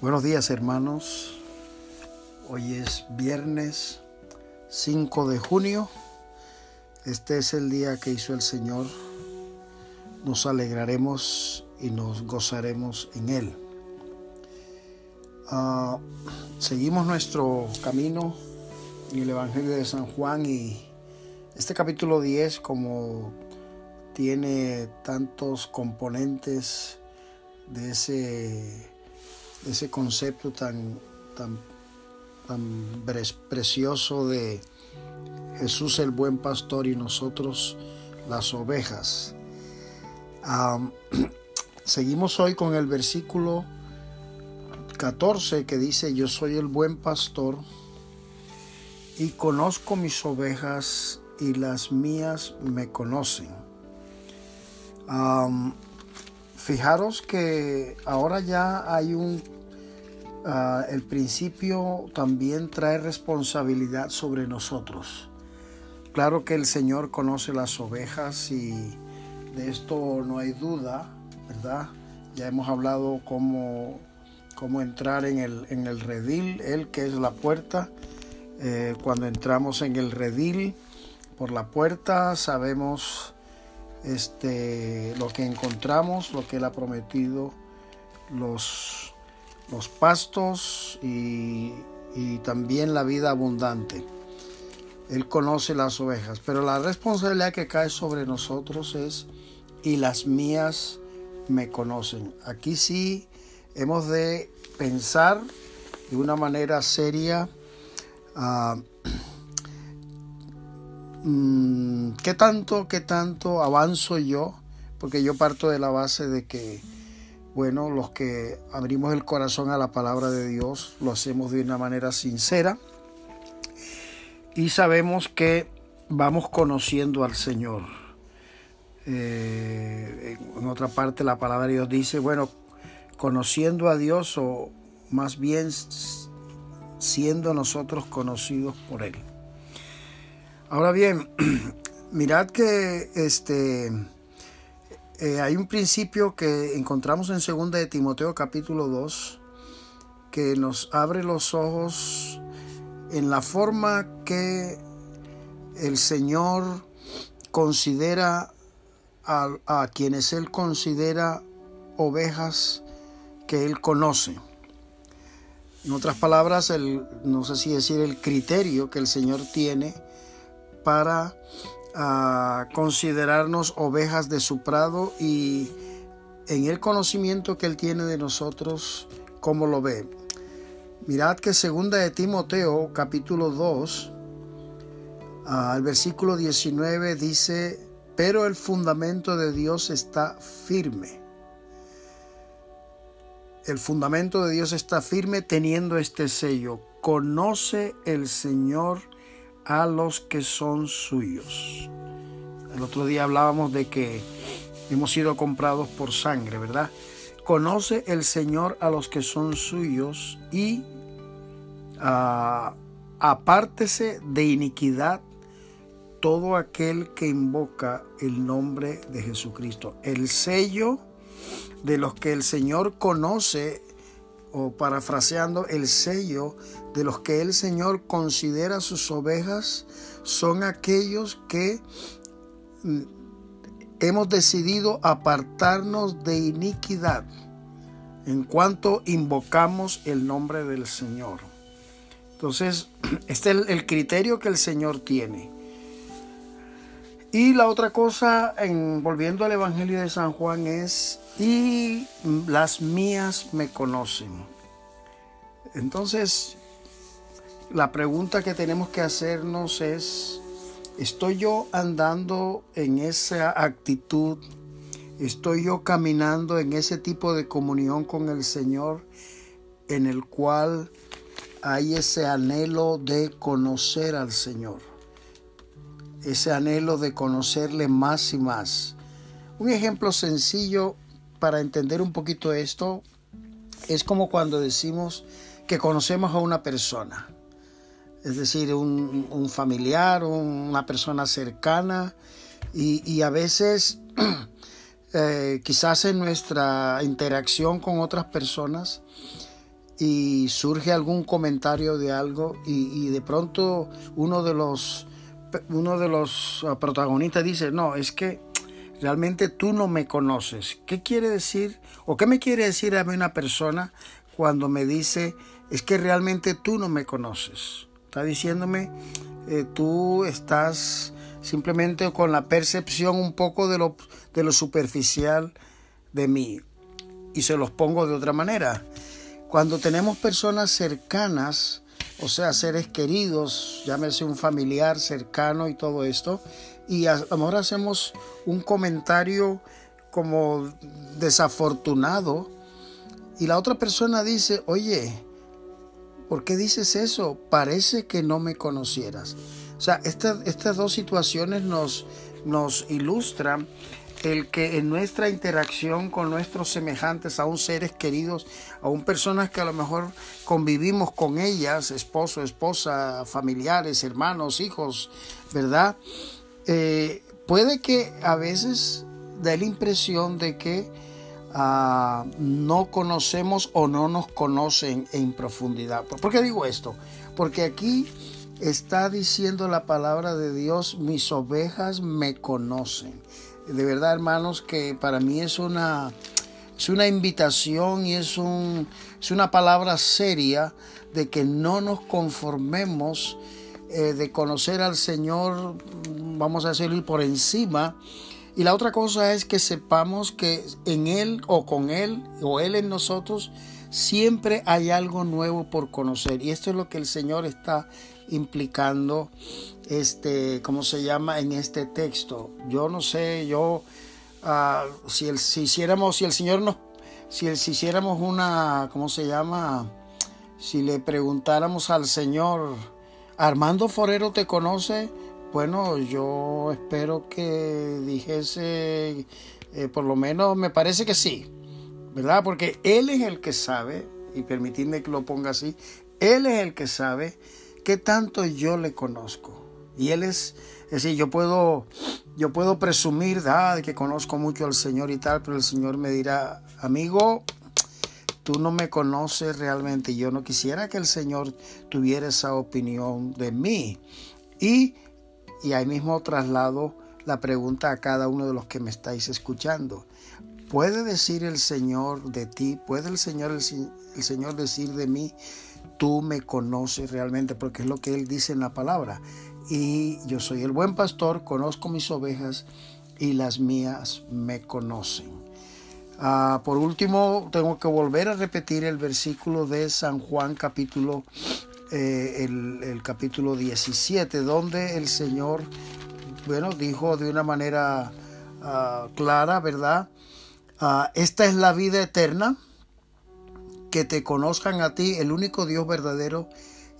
Buenos días hermanos, hoy es viernes 5 de junio, este es el día que hizo el Señor, nos alegraremos y nos gozaremos en Él. Uh, seguimos nuestro camino en el Evangelio de San Juan y este capítulo 10 como tiene tantos componentes de ese ese concepto tan, tan, tan precioso de Jesús el buen pastor y nosotros las ovejas. seguimos hoy con el versículo 14 que dice, yo soy el buen pastor y conozco mis ovejas y las mías me conocen. Fijaros que ahora ya hay un... Ah, el principio también trae responsabilidad sobre nosotros. Claro que el Señor conoce las ovejas y de esto no hay duda, ¿verdad? Ya hemos hablado cómo, cómo entrar en el, en el redil, Él que es la puerta. Eh, cuando entramos en el redil por la puerta sabemos este, lo que encontramos, lo que Él ha prometido, los, los pastos y, también la vida abundante. Él conoce las ovejas, pero la responsabilidad que cae sobre nosotros es, y las mías me conocen. Aquí sí hemos de pensar de una manera seria Mm, ¿qué tanto, qué tanto avanzo yo? Porque yo parto de la base de que, bueno, los que abrimos el corazón a la palabra de Dios lo hacemos de una manera sincera y sabemos que vamos conociendo al Señor. Eh, en otra parte la palabra de Dios dice, bueno, conociendo a Dios o más bien siendo nosotros conocidos por Él. Ahora bien, mirad que este, eh, hay un principio que encontramos en 2 de Timoteo capítulo 2 que nos abre los ojos en la forma que el Señor considera a, a quienes Él considera ovejas que Él conoce. En otras palabras, el, no sé si decir el criterio que el Señor tiene para ah, considerarnos ovejas de su prado y en el conocimiento que Él tiene de nosotros, ¿cómo lo ve? Mirad que segunda de Timoteo capítulo 2, al ah, versículo 19 dice, pero el fundamento de Dios está firme. El fundamento de Dios está firme teniendo este sello. Conoce el Señor a los que son suyos. El otro día hablábamos de que hemos sido comprados por sangre, ¿verdad? Conoce el Señor a los que son suyos y uh, apártese de iniquidad todo aquel que invoca el nombre de Jesucristo. El sello de los que el Señor conoce o parafraseando el sello de los que el Señor considera sus ovejas son aquellos que mm, hemos decidido apartarnos de iniquidad en cuanto invocamos el nombre del Señor. Entonces, este es el, criterio que el Señor tiene. Y la otra cosa, en, volviendo al Evangelio de San Juan, es, y las mías me conocen. Entonces, la pregunta que tenemos que hacernos es, ¿estoy yo andando en esa actitud? ¿Estoy yo caminando en ese tipo de comunión con el Señor en el cual hay ese anhelo de conocer al Señor? Ese anhelo de conocerle más y más. Un ejemplo sencillo para entender un poquito esto es como cuando decimos que conocemos a una persona es decir, un, familiar, una persona cercana, y, a veces eh, quizás en nuestra interacción con otras personas y surge algún comentario de algo y, de pronto uno de los uno de los ah, protagonistas dice, no, es que realmente tú no me conoces. ¿Qué quiere decir o qué me quiere decir a mí una persona cuando me dice, es que realmente tú no me conoces? Está diciéndome, eh, tú estás simplemente con la percepción un poco de lo, de lo superficial de mí. Y se los pongo de otra manera. Cuando tenemos personas cercanas, o sea, seres queridos, llámese un familiar cercano y todo esto, y a lo mejor hacemos un comentario como desafortunado, y la otra persona dice, oye, ¿por qué dices eso? Parece que no me conocieras. O sea, estas dos situaciones nos, nos ilustran el que en nuestra interacción con nuestros semejantes, aún seres queridos, aún personas que a lo mejor convivimos con ellas, esposo, esposa, familiares, hermanos, hijos, ¿verdad? Eh, puede que a veces dé la impresión de que ah, no conocemos o no nos conocen en profundidad. ¿Por qué digo esto? Porque aquí está diciendo la palabra de Dios, mis ovejas me conocen. De verdad, hermanos, que para mí es una, es una invitación y es, un, es una palabra seria de que no nos conformemos eh, de conocer al Señor, vamos a decirlo, por encima. Y la otra cosa es que sepamos que en Él o con Él o Él en nosotros siempre hay algo nuevo por conocer. Y esto es lo que el Señor está implicando, este, ¿cómo se llama? En este texto. Yo no sé, yo, ah, si, el, si hiciéramos, si el Señor nos, si, el, si hiciéramos una, ¿cómo se llama? Si le preguntáramos al Señor, Armando Forero te conoce, bueno, yo espero que dijese, eh, por lo menos me parece que sí, ¿verdad? Porque Él es el que sabe, y permitidme que lo ponga así, Él es el que sabe qué tanto yo le conozco. Y él es, es decir, yo puedo, yo puedo presumir de que conozco mucho al Señor y tal, pero el Señor me dirá, amigo, tú no me conoces realmente. Yo no quisiera que el Señor tuviera esa opinión de mí. Y, y ahí mismo traslado la pregunta a cada uno de los que me estáis escuchando. ¿Puede decir el Señor de ti? ¿Puede el Señor, el Señor decir de mí? tú me conoces realmente, porque es lo que Él dice en la palabra. Y yo soy el buen pastor, conozco mis ovejas y las mías me conocen. Ah, por último, tengo que volver a repetir el versículo de San Juan capítulo, eh, el, capítulo 17, donde el Señor, bueno, dijo de una manera ah, clara, ¿verdad? Ah, esta es la vida eterna, que te conozcan a ti, el único Dios verdadero,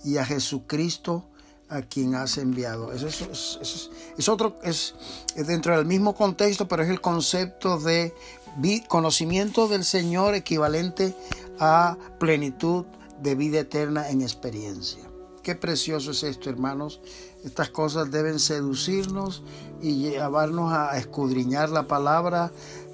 y a Jesucristo a quien has enviado. Eso, es, otro, es, dentro del mismo contexto, pero es el concepto de conocimiento del Señor equivalente a plenitud de vida eterna en experiencia. Qué precioso es esto, hermanos. Estas cosas deben seducirnos y llevarnos a escudriñar la palabra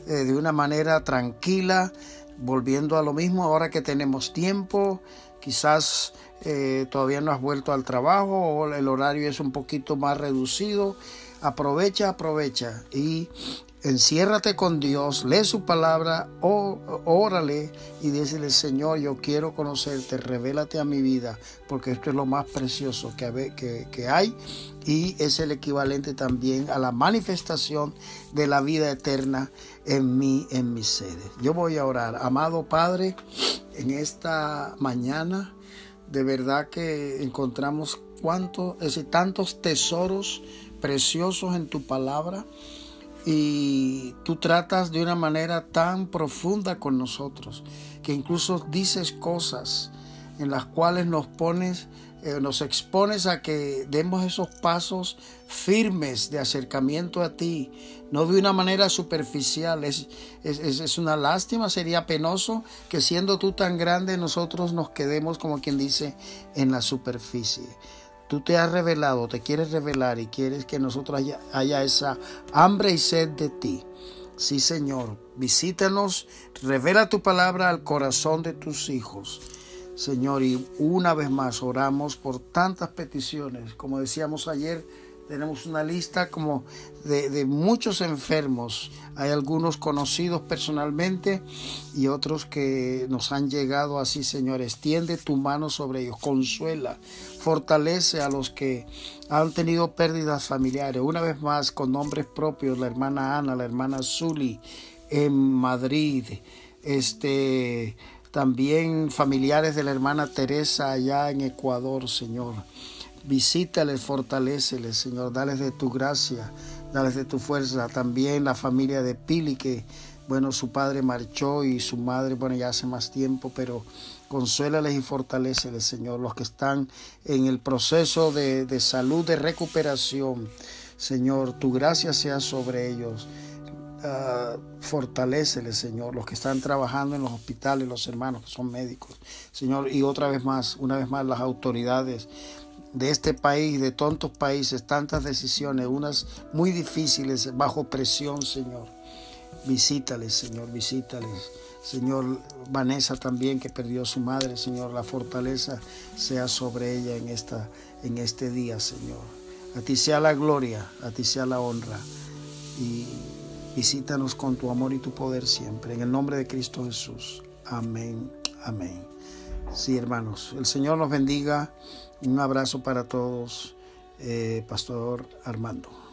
eh, de una manera tranquila, volviendo a lo mismo, ahora que tenemos tiempo, quizás eh, todavía no has vuelto al trabajo o el horario es un poquito más reducido, aprovecha, aprovecha y enciérrate con Dios, lee su palabra, órale y dícele, Señor, yo quiero conocerte, revélate a mi vida, porque esto es lo más precioso que, que, hay y es el equivalente también a la manifestación de la vida eterna en mí, en mis seres. Yo voy a orar. Amado Padre, en esta mañana, de verdad que encontramos cuántos, tantos tesoros preciosos en tu palabra y tú tratas de una manera tan profunda con nosotros que incluso dices cosas en las cuales nos pones eh, nos expones a que demos esos pasos firmes de acercamiento a ti, no de una manera superficial. Es, es, una lástima, sería penoso que siendo tú tan grande nosotros nos quedemos, como quien dice, en la superficie. Tú te has revelado, te quieres revelar y quieres que nosotros haya, esa hambre y sed de ti. Sí, Señor, visítanos, revela tu palabra al corazón de tus hijos Señor, y una vez más oramos por tantas peticiones. Como decíamos ayer, tenemos una lista como de, muchos enfermos. Hay algunos conocidos personalmente y otros que nos han llegado así, Señor. Extiende tu mano sobre ellos, consuela, fortalece a los que han tenido pérdidas familiares. Una vez más, con nombres propios, la hermana Ana, la hermana Zuli en Madrid, este, también familiares de la hermana Teresa allá en Ecuador, Señor. Visítales, fortaléceles, Señor, dales de tu gracia, dales de tu fuerza. También la familia de Pili, que, bueno, su padre marchó y su madre, bueno, ya hace más tiempo, pero consuélales y fortaléceles, Señor. Los que están en el proceso de, de salud, de recuperación, Señor, tu gracia sea sobre ellos. Uh, Señor, los que están trabajando en los hospitales, los hermanos que son médicos, Señor, y otra vez más, una vez más, las autoridades de este país, de tantos países, tantas decisiones, unas muy difíciles, bajo presión, Señor. Visítales, Señor, visítales. Señor, Vanessa también que perdió a su madre, Señor, la fortaleza sea sobre ella en, esta, en este día, Señor. A ti sea la gloria, a ti sea la honra. Y visítanos con tu amor y tu poder siempre. En el nombre de Cristo Jesús. Amén, amén. Sí, hermanos, el Señor nos bendiga. Un abrazo para todos, eh, Pastor Armando.